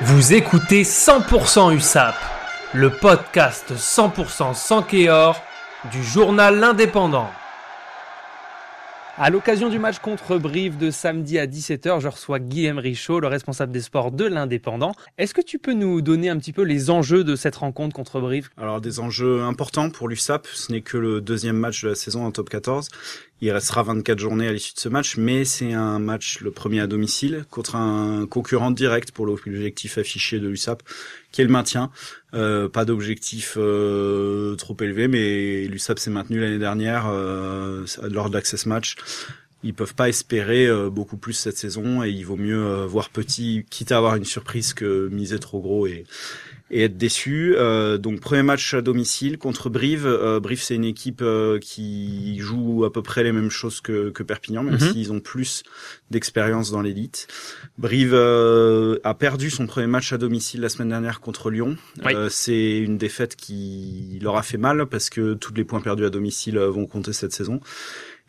Vous écoutez 100% USAP, le podcast 100% sans Kéor du journal L'Indépendant. À l'occasion du match contre Brive de samedi à 17h, je reçois Guillaume Richaud, le responsable des sports de l'Indépendant. Est-ce que tu peux nous donner un petit peu les enjeux de cette rencontre contre Brive? Alors des enjeux importants pour l'USAP, ce n'est que le deuxième match de la saison en top 14. Il restera 24 journées à l'issue de ce match, mais c'est un match, le premier à domicile, contre un concurrent direct pour l'objectif affiché de l'USAP, qui est le maintien. Euh, pas d'objectif euh, trop élevé, mais l'USAP s'est maintenu l'année dernière euh, lors de l'Access Match. Ils peuvent pas espérer beaucoup plus cette saison et il vaut mieux voir petit, quitte à avoir une surprise que miser trop gros et, et être déçu. Euh, donc premier match à domicile contre Brive. Euh, Brive c'est une équipe euh, qui joue à peu près les mêmes choses que, que Perpignan, même Mhm. s'ils ont plus d'expérience dans l'élite. Brive euh, a perdu son premier match à domicile la semaine dernière contre Lyon. Oui. Euh, c'est une défaite qui leur a fait mal parce que tous les points perdus à domicile euh, vont compter cette saison.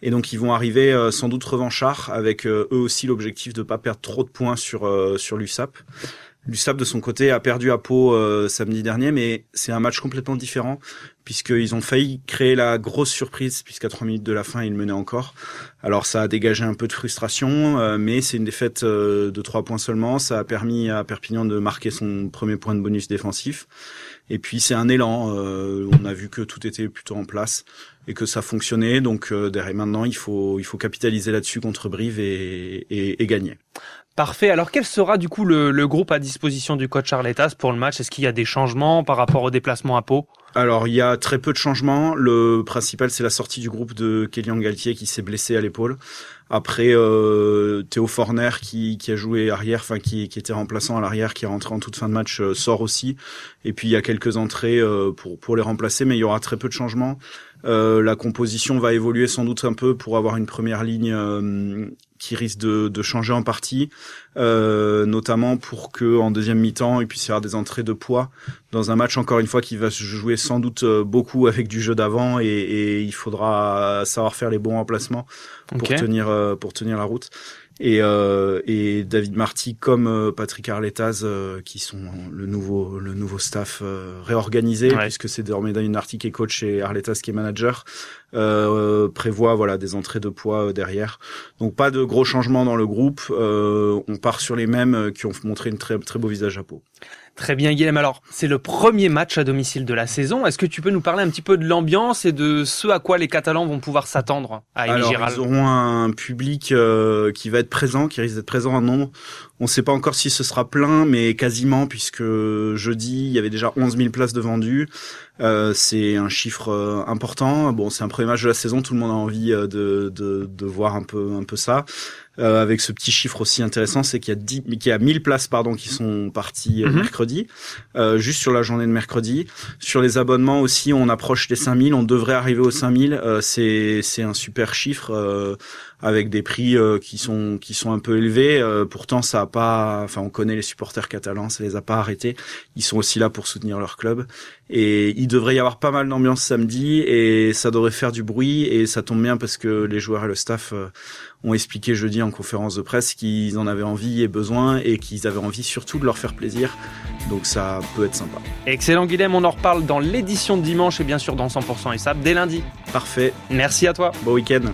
Et donc ils vont arriver euh, sans doute revanchards avec eux aussi l'objectif de pas perdre trop de points sur euh, sur l'USAP. L'USAP de son côté a perdu à Pau euh, samedi dernier, mais c'est un match complètement différent puisqu'ils ont failli créer la grosse surprise puisqu'à trois minutes de la fin ils menaient encore. Alors ça a dégagé un peu de frustration, euh, mais c'est une défaite euh, de trois points seulement. Ça a permis à Perpignan de marquer son premier point de bonus défensif. Et puis c'est un élan. euh, on a vu que tout était plutôt en place et que ça fonctionnait. Donc euh, derrière maintenant, il faut il faut capitaliser là-dessus contre Brive et, et, et gagner. Parfait. Alors quel sera du coup le, le groupe à disposition du coach Arletas pour le match? Est-ce qu'il y a des changements par rapport au déplacement à Pau? Alors il y a très peu de changements. Le principal c'est la sortie du groupe de Kélian Galtier qui s'est blessé à l'épaule. Après euh, Théo Forner qui, a joué arrière, enfin qui, était remplaçant à l'arrière, qui est rentré en toute fin de match, euh, sort aussi. Et puis il y a quelques entrées euh, pour pour les remplacer, mais il y aura très peu de changements. La composition va évoluer sans doute un peu pour avoir une première ligne qui risque de, de changer en partie, euh, notamment pour que en deuxième mi-temps il puisse y avoir des entrées de poids dans un match encore une fois qui va se jouer sans doute euh, beaucoup avec du jeu d'avant et, et il faudra savoir faire les bons remplacements pour tenir euh, pour tenir la route. Et, euh, et David Marty comme euh, Patrick Arletaz euh, qui sont le nouveau le nouveau staff euh, réorganisé Ouais. puisque c'est désormais David Marty qui est coach et Arletaz qui est manager euh, prévoit voilà des entrées de poids euh, derrière. Donc pas de gros changements dans le groupe. Euh, on part sur les mêmes qui ont montré une très très beau visage à peau. Très bien Guillaume. Alors c'est le premier match à domicile de la saison. Est-ce que tu peux nous parler un petit peu de l'ambiance et de ce à quoi les Catalans vont pouvoir s'attendre à Giral ils auront un public euh, qui va être présent, qui risque d'être présent en nombre. On ne sait pas encore si ce sera plein, mais quasiment, puisque jeudi, il y avait déjà 11 000 places de vendues. Euh, c'est un chiffre euh, important. Bon, c'est un premier match de la saison, tout le monde a envie euh, de, de, de voir un peu, un peu ça. Euh, avec ce petit chiffre aussi intéressant, c'est qu'il y a 10, qu'il y a 1000 places pardon qui sont parties euh, Mhm. mercredi, euh, juste sur la journée de mercredi. Sur les abonnements aussi, on approche les 5000, on devrait arriver aux 5000. Euh, c'est c'est un super chiffre avec des prix euh, qui sont qui sont un peu élevés. Euh, pourtant, ça a pas. Enfin, on connaît les supporters catalans, ça les a pas arrêtés. Ils sont aussi là pour soutenir leur club. Et il devrait y avoir pas mal d'ambiance samedi et ça devrait faire du bruit et ça tombe bien parce que les joueurs et le staff euh, ont expliqué jeudi en conférence de presse qu'ils en avaient envie et besoin et qu'ils avaient envie surtout de leur faire plaisir. Donc ça peut être sympa. Excellent Guillaume. On en reparle dans l'édition de dimanche et bien sûr dans 100% USAP dès lundi. Parfait. Merci à toi. Bon week-end.